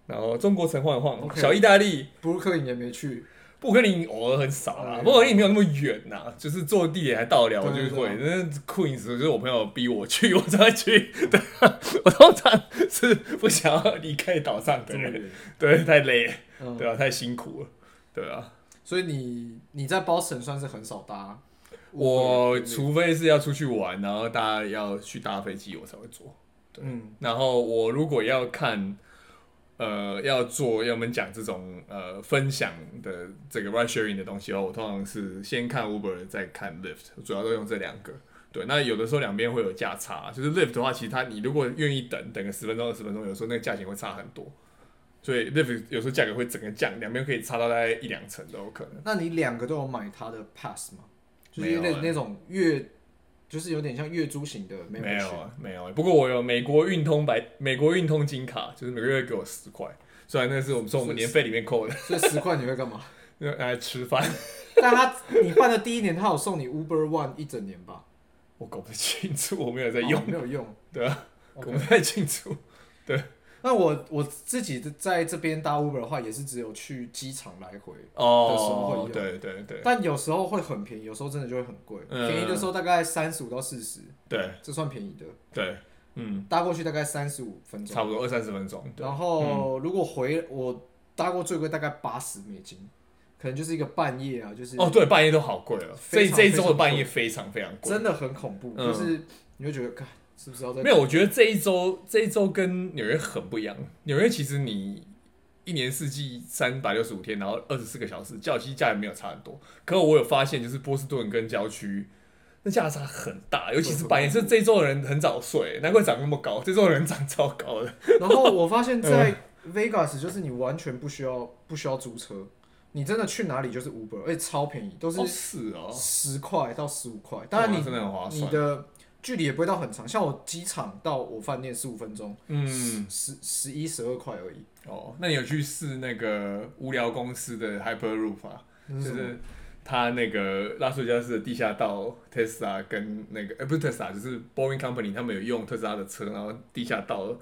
然后中国城晃一晃.小意大利，布鲁克林也没去，布鲁克林偶尔很少啦，布鲁克林没有那么远呐、啊，就是坐地铁还到得了，我就会。那 Queens 就是我朋友逼我去，我才去。对，我通常是不想要离开岛上的人，对，太累，嗯、对啊，太辛苦了，对啊。所以你你在 Boston 算是很少搭。我除非是要出去玩，然后大家要去搭飞机，我才会坐。对，嗯、然后我如果要看，呃，要做要我们讲这种呃分享的这个 ride sharing 的东西的话，我通常是先看 Uber 再看 Lyft，主要都用这两个。对，那有的时候两边会有价差，就是 Lyft 的话，其实它你如果愿意等等个十分钟二十分钟，有时候那个价钱会差很多。所以 Lyft 有时候价格会整个降，两边可以差到大概一两成都有可能。那你两个都有买它的 pass 吗？就是那那种月，就是有点像月租型的，没有啊，没有。不过我有美国运通白，美国运通金卡，就是每个月给我十块，虽然那是我们从我们年费里面扣的。所以十块你会干嘛？用 来吃饭。但他你办的第一年，他有送你 Uber One 一整年吧？我搞不清楚，我没有在用，没有用。对啊，我不太清楚。对，那我我自己在这边搭 Uber 的话，也是只有去机场来回哦的时候会用，对对对。但有时候会很便宜，有时候真的就会很贵。嗯、便宜的时候大概三十五到四十，对，这算便宜的。对，嗯，搭过去大概三十五分钟，差不多二三十分钟。然后如果回我搭过最贵大概八十美金，可能就是一个半夜啊，就是哦，对，半夜都好贵了。所以这一周的半夜非常非常贵，真的很恐怖，嗯、就是你会觉得，看是不是要在？没有，我觉得这一周这一周跟纽约很不一样。纽约其实你一年四季三百六十五天，然后二十四个小时，较其实价也没有差很多。可我有发现，就是波士顿跟郊区那价差很大，尤其是半夜。是这一周的人很早睡，难怪长那么高。这周的人长超高的。然后我发现，在 Vegas 就是你完全不需要不需要租车，你真的去哪里就是 Uber，而且超便宜，都是是哦，十块到十五块。当然你真的很划算，你的。距离也不会到很长，像我机场到我饭店十五分钟，嗯，十十一十二块而已。哦，那你有去试那个无聊公司的 Hyperloop 啊？就是他那个拉斯维加斯的地下道，特斯拉跟那个，呃、欸，不是特斯拉，就是 Boeing Company，他们有用特斯拉的车，然后地下道，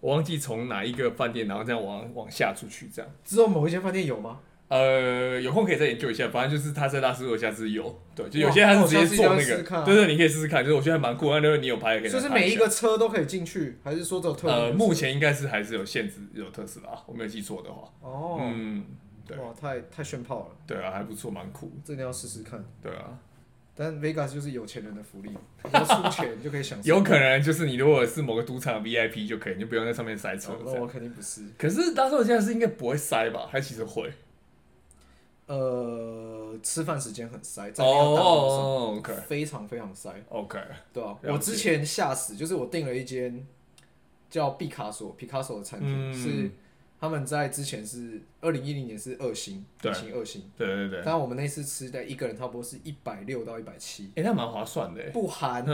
我忘记从哪一个饭店，然后这样往往下出去，这样。只有某一间饭店有吗？呃，有空可以再研究一下，反正就是他在拉斯维加斯有，对，就有些他是直接做那个，对对，你可以试试看，就是我觉得还蛮酷，那如果你有拍可以。就是每一个车都可以进去，还是说只有特？呃，目前应该是还是有限制，有特斯拉，我没有记错的话。哦，嗯，对，哇，太太炫炮了。对啊，还不错，蛮酷，这你要试试看。对啊，但 Vegas 就是有钱人的福利，你要出钱就可以享受。有可能就是你如果是某个赌场 VIP 就可以，你就不用在上面塞车。那我肯定不是。可是拉斯维加斯应该不会塞吧？还其实会。呃，吃饭时间很塞，在那条大道上非常非常塞。OK，对啊，我之前吓死，就是我订了一间叫毕卡索、毕卡索的餐厅，是他们在之前是二零一零年是二星，对，星二星，对对对。但我们那次吃的一个人差不多是一百六到一百七，哎，那蛮划算的，不含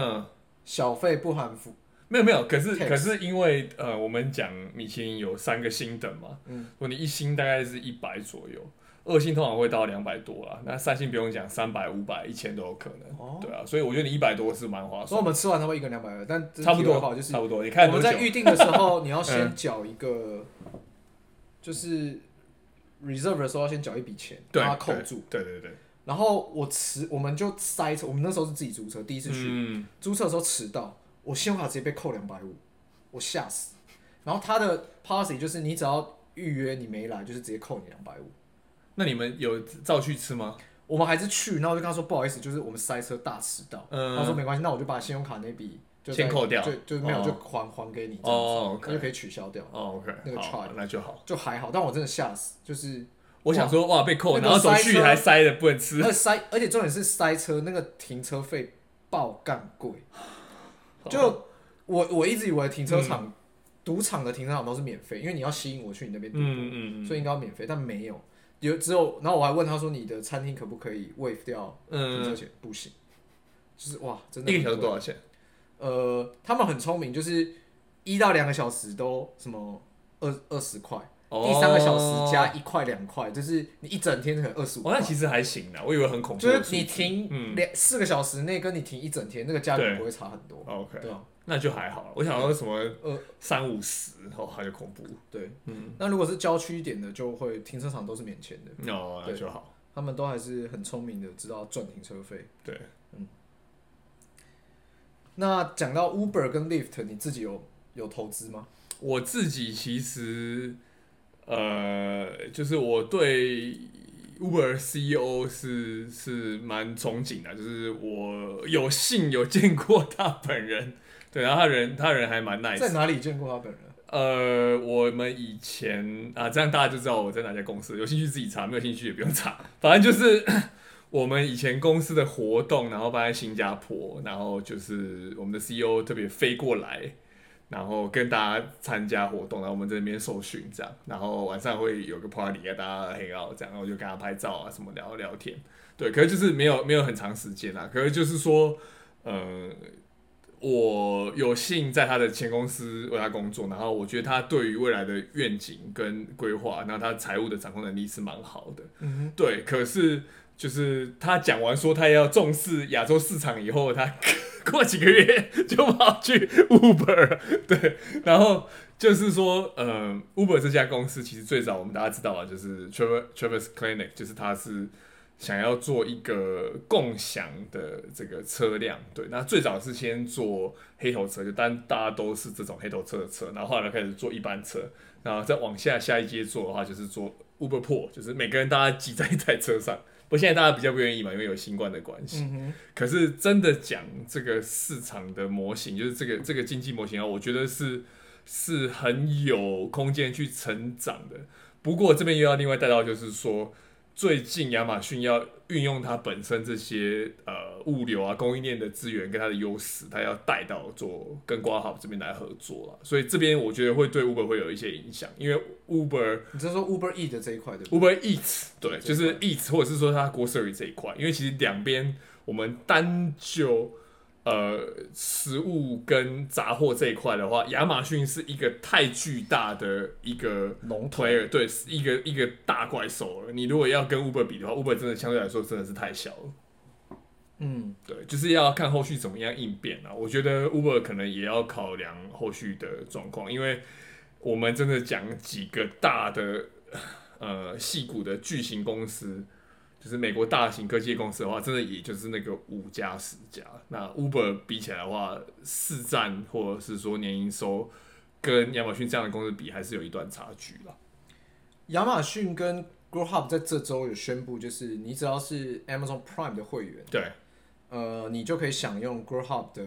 小费，不含服，没有没有，可是可是因为呃，我们讲米其林有三个星等嘛，嗯，如果你一星大概是一百左右。二星通常会到两百多啦，那三星不用讲，三百、五百、一千都有可能。哦，对啊，所以我觉得你一百多是蛮划算。所以我们吃完差不多一个两百二，但差不多就是差不多。你看，我们在预定的时候，你要先 缴一个，就是 reserve 的时候要先缴一笔钱，把它扣住。对对对。然后我迟，我们就塞车，我们那时候是自己租车，第一次去，租车的时候迟到，我信用卡直接被扣两百五，我吓死。然后他的 policy 就是你只要预约你没来，就是直接扣你两百五。那你们有照去吃吗？我们还是去，然后我就跟他说不好意思，就是我们塞车大迟到。嗯，他说没关系，那我就把信用卡那笔就先扣掉，就就没有就还还给你，哦，那就可以取消掉。哦，OK，那个 charge 那就好，就还好。但我真的吓死，就是我想说哇被扣，然后走去还塞的不能吃，而塞，而且重点是塞车那个停车费爆干贵。就我我一直以为停车场赌场的停车场都是免费，因为你要吸引我去你那边赌，嗯嗯，所以应该要免费，但没有。有只有，然后我还问他说：“你的餐厅可不可以 waive 掉停车钱？”嗯、不行，就是哇，真的。一个小时多少钱？呃，他们很聪明，就是一到两个小时都什么二二十块，哦、第三个小时加一块两块，就是你一整天可能二十五。哦，那其实还行的，我以为很恐怖。就是你停两四个小时内跟你停一整天，那个价格不会差很多。OK，对啊。那就还好，我想说什么呃三五十哦，还有恐怖。对，嗯，那如果是郊区一点的，就会停车场都是免钱的。哦，那就好。他们都还是很聪明的，知道赚停车费。对，嗯。那讲到 Uber 跟 Lyft，你自己有有投资吗？我自己其实，呃，就是我对 Uber CEO 是是蛮憧憬的，就是我有幸有见过他本人。对，然后他人他人还蛮 nice。在哪里见过他本人？呃，我们以前啊，这样大家就知道我在哪家公司。有兴趣自己查，没有兴趣也不用查。反正就是 我们以前公司的活动，然后办在新加坡，然后就是我们的 CEO 特别飞过来，然后跟大家参加活动，然后我们在那边受训这样。然后晚上会有个 party 跟大家 hang out 这样，然后就跟他拍照啊什么聊聊天。对，可是就是没有没有很长时间啊。可是就是说，呃。我有幸在他的前公司为他工作，然后我觉得他对于未来的愿景跟规划，然后他财务的掌控能力是蛮好的。嗯，对。可是就是他讲完说他要重视亚洲市场以后，他过几个月就跑去 Uber，对，然后就是说，呃，Uber 这家公司其实最早我们大家知道啊，就是 Travis Travis Kalanick，就是他是想要做一个共享的这个车辆，对，那最早是先做黑头车，就当大家都是这种黑头车的车，然后后来开始做一般车，然后再往下下一阶做的话，就是做 Uber Pool，就是每个人大家挤在一台车上。不过现在大家比较不愿意嘛，因为有新冠的关系。嗯、可是真的讲这个市场的模型，就是这个这个经济模型啊，我觉得是是很有空间去成长的。不过这边又要另外带到，就是说。最近亚马逊要运用它本身这些呃物流啊供应链的资源跟它的优势，它要带到做跟 Grubhub 这边来合作了，所以这边我觉得会对 Uber 会有一些影响，因为 Uber 你是说 Uber Eat 这一块的 Uber Eats 对，就是 Eats 或者是说它 Grocery 这一块，因为其实两边我们单就。呃，食物跟杂货这一块的话，亚马逊是一个太巨大的一个龙头，对，是一个一个大怪兽了。你如果要跟 Uber 比的话，Uber 真的相对来说真的是太小了。嗯，对，就是要看后续怎么样应变啊。我觉得 Uber 可能也要考量后续的状况，因为我们真的讲几个大的呃戏骨的巨型公司。就是美国大型科技公司的话，真的也就是那个五家十家。那 Uber 比起来的话，市占或者是说年营收，跟亚马逊这样的公司比，还是有一段差距了。亚马逊跟 GrowHub 在这周有宣布，就是你只要是 Amazon Prime 的会员，对，呃，你就可以享用 GrowHub 的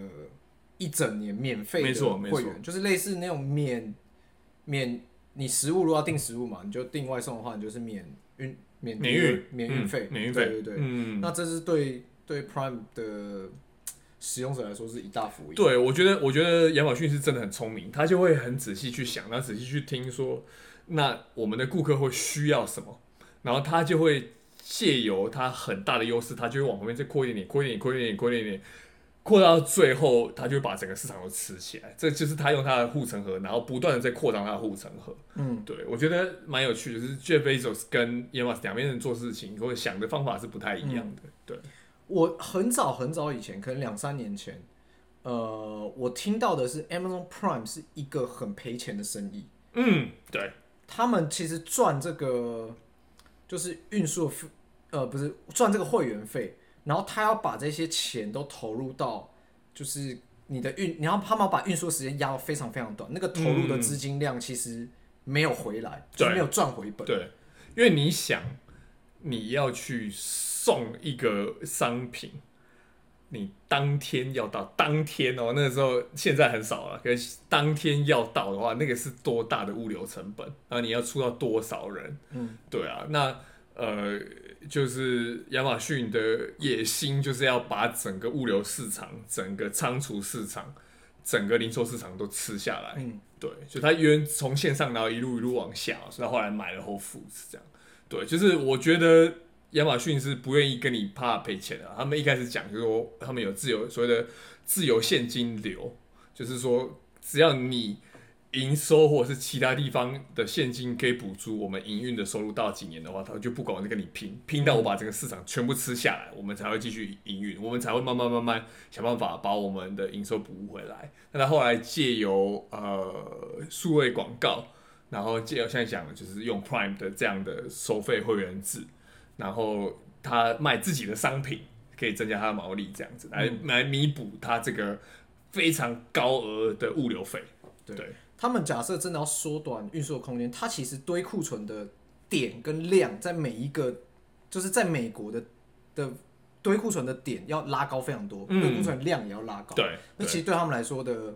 一整年免费的会员，就是类似那种免免你食物如果要订食物嘛，你就订外送的话，你就是免运。免运免运费，免运费，对对对，嗯，那这是对对 Prime 的使用者来说是一大福音。对，我觉得，我觉得亚马逊是真的很聪明，他就会很仔细去想，他仔细去听说，那我们的顾客会需要什么，然后他就会借由他很大的优势，他就会往旁边再扩一点点，扩一点点，扩一点点，扩一点点。扩到最后，他就把整个市场都吃起来。这就是他用他的护城河，然后不断的在扩张他的护城河。嗯，对，我觉得蛮有趣的，就是 Jeff Bezos 跟 Elon Musk 两边人做事情或者想的方法是不太一样的。嗯、对，我很早很早以前，可能两三年前，呃，我听到的是 Amazon Prime 是一个很赔钱的生意。嗯，对，他们其实赚这个就是运输费，呃，不是赚这个会员费。然后他要把这些钱都投入到，就是你的运，然后他们把运输时间压到非常非常短，那个投入的资金量其实没有回来，嗯、就是没有赚回本。对，因为你想，你要去送一个商品，你当天要到，当天哦，那个时候现在很少了，可是当天要到的话，那个是多大的物流成本？然后你要出到多少人？嗯，对啊，那呃。就是亚马逊的野心，就是要把整个物流市场、整个仓储市场、整个零售市场都吃下来。嗯，对，就他原从线上然后一路一路往下，所以他后来买了 Whole Foods 这样。对，就是我觉得亚马逊是不愿意跟你怕赔钱的。他们一开始讲就是说，他们有自由所谓的自由现金流，就是说只要你。营收或者是其他地方的现金可以补足我们营运的收入，到几年的话，他就不管我在跟你拼，拼到我把这个市场全部吃下来，我们才会继续营运，我们才会慢慢慢慢想办法把我们的营收补回来。那他后来借由呃数位广告，然后借由现在讲的就是用 Prime 的这样的收费会员制，然后他卖自己的商品可以增加他的毛利，这样子来来弥补他这个非常高额的物流费，对他们假设真的要缩短运输的空间，它其实堆库存的点跟量，在每一个就是在美国的的堆库存的点要拉高非常多，堆库存量也要拉高。对，那其实对他们来说的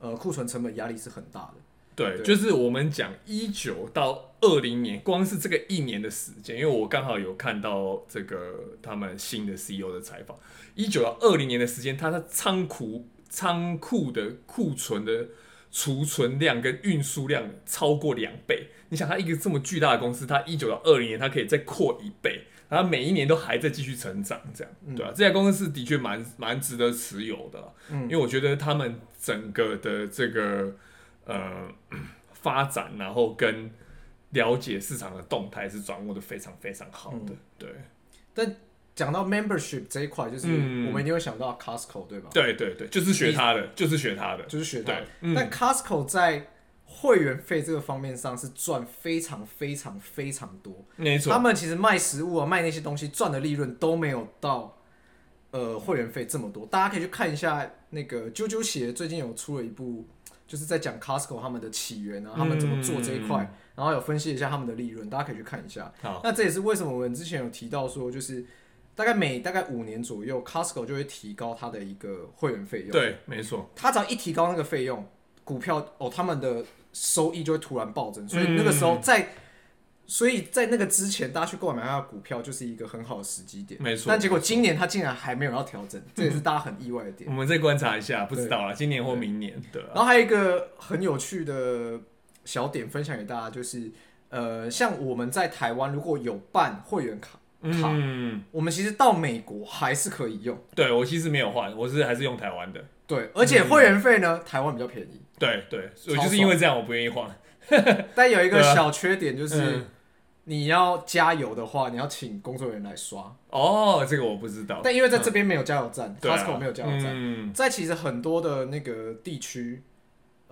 呃库存成本压力是很大的。对，对就是我们讲一九到二零年，光是这个一年的时间，因为我刚好有看到这个他们新的 CEO 的采访，一九到二零年的时间，他的仓库仓库的库存的。储存量跟运输量超过两倍，你想，它一个这么巨大的公司，它一九到二零年，它可以再扩一倍，然后每一年都还在继续成长，这样，对吧、啊？嗯、这家公司是的确蛮蛮值得持有的，嗯，因为我觉得他们整个的这个呃发展，然后跟了解市场的动态是掌握的非常非常好的，嗯、对。但讲到 membership 这一块，就是我们一定会想到 Costco，对吧？对对对，就是学他的，就是学他的，就是学他的。但 Costco 在会员费这个方面上是赚非常非常非常多，没错。他们其实卖食物啊，卖那些东西赚的利润都没有到呃会员费这么多。大家可以去看一下那个啾啾鞋最近有出了一部，就是在讲 Costco 他们的起源啊，他们怎么做这一块，然后有分析一下他们的利润，大家可以去看一下。好，那这也是为什么我们之前有提到说，就是大概每大概五年左右，Costco 就会提高它的一个会员费用。对，没错。它只要一提高那个费用，股票哦，他们的。收益就会突然暴增，所以那个时候在，所以在那个之前，大家去购买它的股票就是一个很好的时机点。没错，但结果今年它竟然还没有要调整，这也是大家很意外的点。我们再观察一下，不知道了，今年或明年。对。然后还有一个很有趣的小点分享给大家，就是呃，像我们在台湾如果有办会员卡，卡，我们其实到美国还是可以用。对，我其实没有换，我是还是用台湾的。对，而且会员费呢，台湾比较便宜。对对，我就是因为这样，我不愿意换。但有一个小缺点就是，你要加油的话，你要请工作人员来刷。哦，这个我不知道。但因为在这边没有加油站，Costco 没有加油站，在其实很多的那个地区。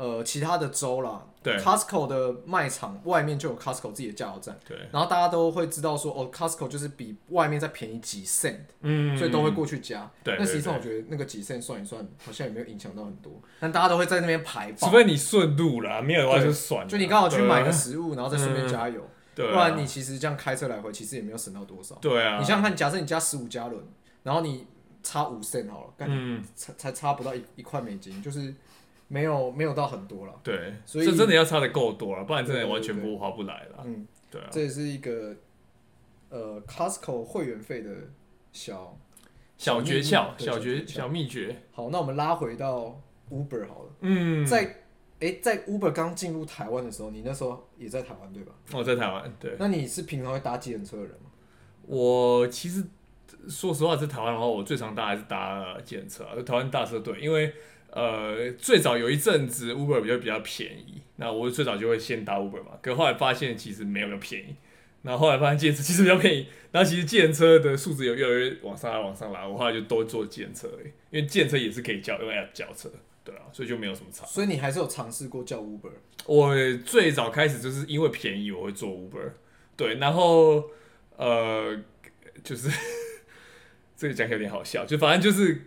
呃，其他的州啦，对，Costco 的卖场外面就有 Costco 自己的加油站，对，然后大家都会知道说，哦，Costco 就是比外面再便宜几 cent，嗯，所以都会过去加，对。那实际上我觉得那个几 cent 算一算，好像也没有影响到很多，但大家都会在那边排，除非你顺路啦，没有的话就算了，就你刚好去买个食物，然后再顺便加油，对，不然你其实这样开车来回，其实也没有省到多少，对啊。你想想看，假设你加十五加仑，然后你差五 cent 好了，嗯，才才差不到一一块美金，就是。没有没有到很多了，对，所以这真的要差的够多了，不然真的完全不划不来了。嗯，对啊，这也是一个呃 Costco 会员费的小小诀窍、小诀小秘诀。好，那我们拉回到 Uber 好了。嗯，在哎，在 Uber 刚进入台湾的时候，你那时候也在台湾对吧？我在台湾，对。那你是平常会搭计程车的人吗？我其实说实话，在台湾的话，我最常搭还是搭计程车啊，就台湾大车队，因为。呃，最早有一阵子 Uber 比较比较便宜，那我最早就会先搭 Uber 嘛，可后来发现其实没有那么便宜，然后后来发现计程车其实比较便宜，然后其实计程车的数值有越来越往上拉往上拉，我后来就都坐计程车而已，因为计程车也是可以叫，因为要叫车，对啊，所以就没有什么差。所以你还是有尝试过叫 Uber？我最早开始就是因为便宜我会坐 Uber，对，然后呃，就是 这个讲起来有点好笑，就反正就是。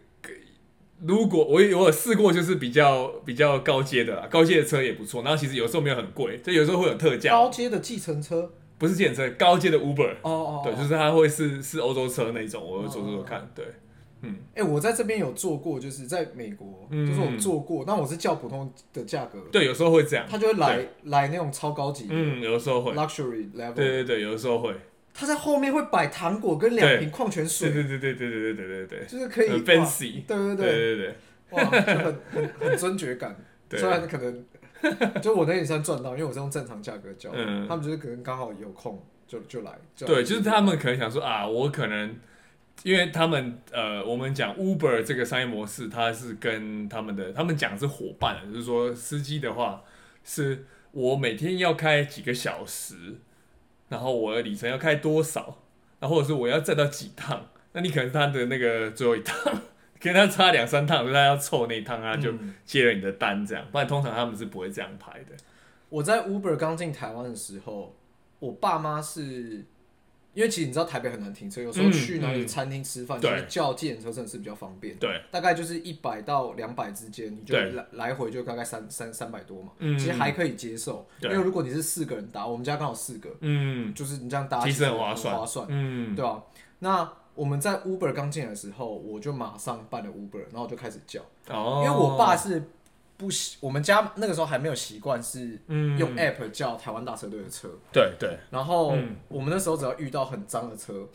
如果我我有试过，就是比较比较高阶的啦，高阶的车也不错。然后其实有时候没有很贵，就有时候会有特价。高阶的计程车不是计程车，高阶的 Uber。哦哦。对，就是它会是是欧洲车那种，我会坐坐坐看。对，嗯。哎，我在这边有做过，就是在美国，就是我做过，但我是叫普通的价格。对，有时候会这样。他就会来来那种超高级。嗯，有的时候会。Luxury level。对对对，有的时候会。他在后面会摆糖果跟两瓶矿泉水。对对对对对对对对对。就是可以。很 fancy。对对对对对。哇，就很很很尊爵感。对虽然可能，就我那也算赚到，因为我是用正常价格交。嗯。他们就是可能刚好有空就就来。就来对，就是他们可能想说啊，我可能，因为他们呃，我们讲 Uber 这个商业模式，它是跟他们的，他们讲是伙伴，就是说司机的话，是我每天要开几个小时，然后我的里程要开多少，然后或者是我要站到几趟，那你可能是他的那个最后一趟。跟他差两三趟，所以他要凑那一趟他，就接了你的单这样。不然通常他们是不会这样排的。我在 Uber 刚进台湾的时候，我爸妈是因为其实你知道台北很难停车，有时候去哪里餐厅吃饭，就是叫计程车真的是比较方便。对，大概就是一百到两百之间，你就来来回就大概三三三百多嘛，其实还可以接受。因为如果你是四个人搭，我们家刚好四个，嗯，就是你这样搭其实很划算，划算，嗯，对吧？那我们在 Uber 刚进来的时候，我就马上办了 Uber，然后就开始叫。哦。因为我爸是不习，我们家那个时候还没有习惯是用 App 叫台湾大车队的车。对对。然后我们那时候只要遇到很脏的车，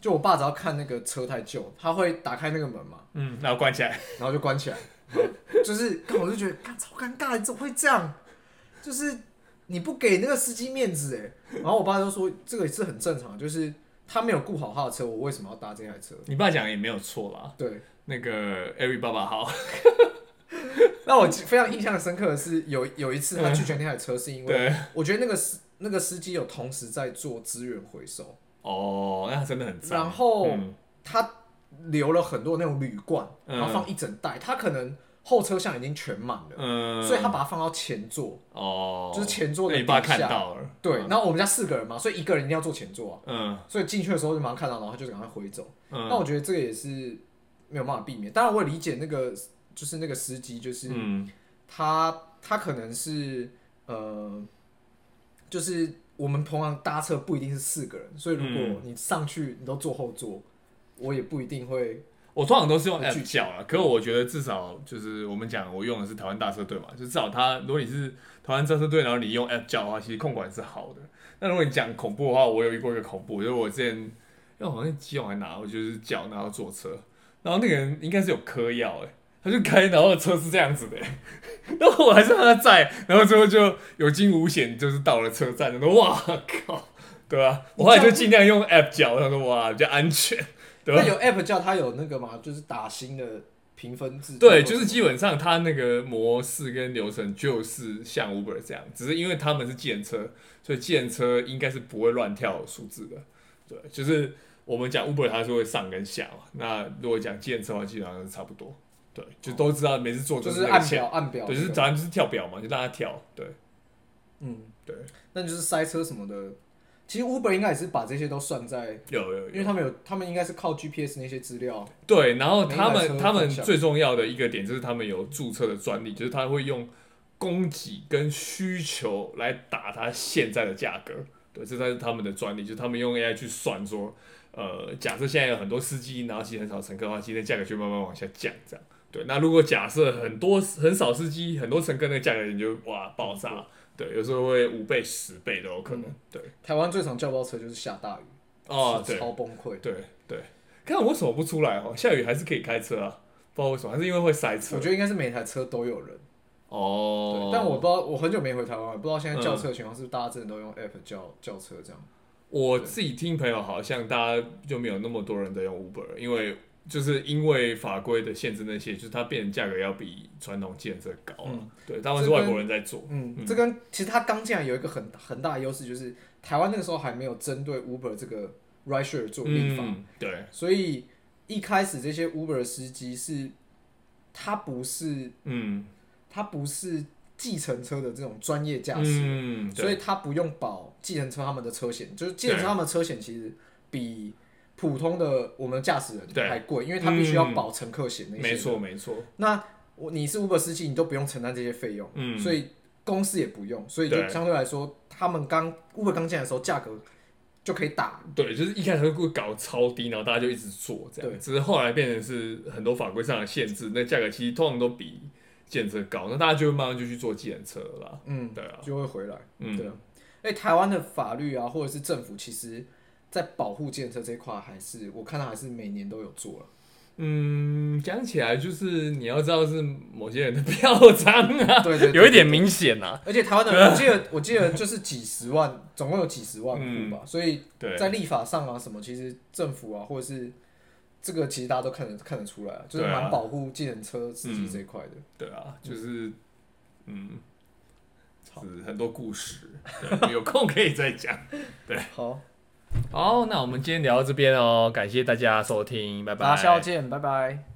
就我爸只要看那个车太旧，他会打开那个门嘛。嗯。然后关起来，然后就关起来。就是，我就觉得，超尴尬，你怎么会这样？就是你不给那个司机面子哎。然后我爸就说，这个也是很正常，就是。他没有顾好他的车，我为什么要搭这台车？你爸讲也没有错啦。对，那个 Every 爸爸好。那我非常印象深刻的是，有有一次他拒绝那台车，是因为我觉得那个司那个司机有同时在做资源回收。哦，那真的很。然后他留了很多那种铝罐，嗯然后放一整袋，他可能后车厢已经全满了，嗯，所以他把它放到前座，哦，就是前座的底下看到了，对，然后我们家四个人嘛，所以一个人一定要坐前座啊，嗯所以进去的时候就马上看到，然后他就赶快回走。嗯，那我觉得这个也是没有办法避免。当然，我也理解那个就是那个司机，就是嗯他他可能是呃，就是我们同样搭车不一定是四个人，所以如嗯果你上去你都坐后座，我也不一定会。我通常都是用 app 叫啊，可是我觉得至少就是我们讲我用的是台湾大车队嘛，就至少他如果你是台湾大车队，然后你用 app 叫的话，其实控管是好的。那如果你讲恐怖的话，我有遇过一个恐怖，就是我之前因为好像基隆还拿，我就是叫然后坐车，然后那个人应该是有嗑药哎，他就开，然后车是这样子的、欸，然后我还是让他载，然后最后就有惊无险，就是到了车站，然后哇靠，对吧、啊？我后来就尽量用 app 叫，他说哇比较安全。对吧那有 app 叫他有那个嘛，就是打新的评分制。对，就是基本上他那个模式跟流程就是像 Uber 这样，只是因为他们是建车，所以建车应该是不会乱跳数字的。对，就是我们讲 Uber 它是会上跟下嘛，那如果讲建车的话，基本上是差不多。对，就都知道每次做就就是按表按表。对，就是早上就是跳表嘛，就让他跳。对，嗯，对，那就是塞车什么的。其实 Uber 应该也是把这些都算在，有有有，因为他们有，他们应该是靠 GPS 那些资料。对，然后他们他们最重要的一个点就是他们有注册的专利，就是他会用供给跟需求来打他现在的价格。对，这才是他们的专利，就是他们用 AI 去算说，呃，假设现在有很多司机，然后其实很少乘客的话，今天价格就慢慢往下降，这样。对，那如果假设很多很少司机，很多乘客，那个价格你就哇爆炸。对，有时候会五倍、十倍都有可能。嗯对，台湾最常叫包车就是下大雨，哦，对，超崩溃。对对，看我为什么不出来哦？下雨还是可以开车啊，不知道为什么，还是因为会塞车。我觉得应该是每台车都有人。哦对，，但我不知道，我很久没回台湾，不知道现在叫车的情况是不是大家真的都用 app 叫叫车这样。我自己听朋友好像大家就没有那么多人在用 Uber，因为就是因为法规的限制那些，就是它变成价格要比传统计程车高了。嗯。对，他们是外国人在做。嗯，嗯。这跟其实它刚进来有一个很很大的优势，就是台湾那个时候还没有针对 Uber 这个 rideshare 做立法，嗯，对，所以一开始这些 Uber 的司机是，他不是嗯。他不是计程车的这种专业驾驶，嗯，所以他不用保计程车他们的车险，就是计程车他们的车险其实比普通的我们驾驶对。人还贵，因为他必须要保乘客险那。没错没错，那我你是 Uber 司机，你都不用承担这些费用，嗯。所以公司也不用，所以就相对来说，他们刚 Uber 刚进来的时候，价格就可以打。对，就是一开始会搞超低，然后大家就一直做这样，对。只是后来变成是很多法规上的限制，那价格其实通常都比计程车高，那大家就会慢慢就去做计程车了啦。嗯，对啊，就会回来。嗯。对啊，哎，台湾的法律啊，或者是政府，其实在保护计程车这一块，还是我看到还是每年都有做了。嗯，讲起来就是你要知道是某些人的 票章啊，对对对有一点明显啊。而且台湾的，我记得我记得就是几十万，总共有几十万户吧，所以，在立法上啊什么，其实政府啊或者是这个，其实大家都看得看得出来啊，就是蛮保护计程车司机这一块的。对啊，就是嗯，是很多故事，有空可以再讲。对好，好，那我们今天聊到这边哦，感谢大家收听，拜拜。下次见，拜拜。